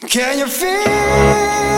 Can you feel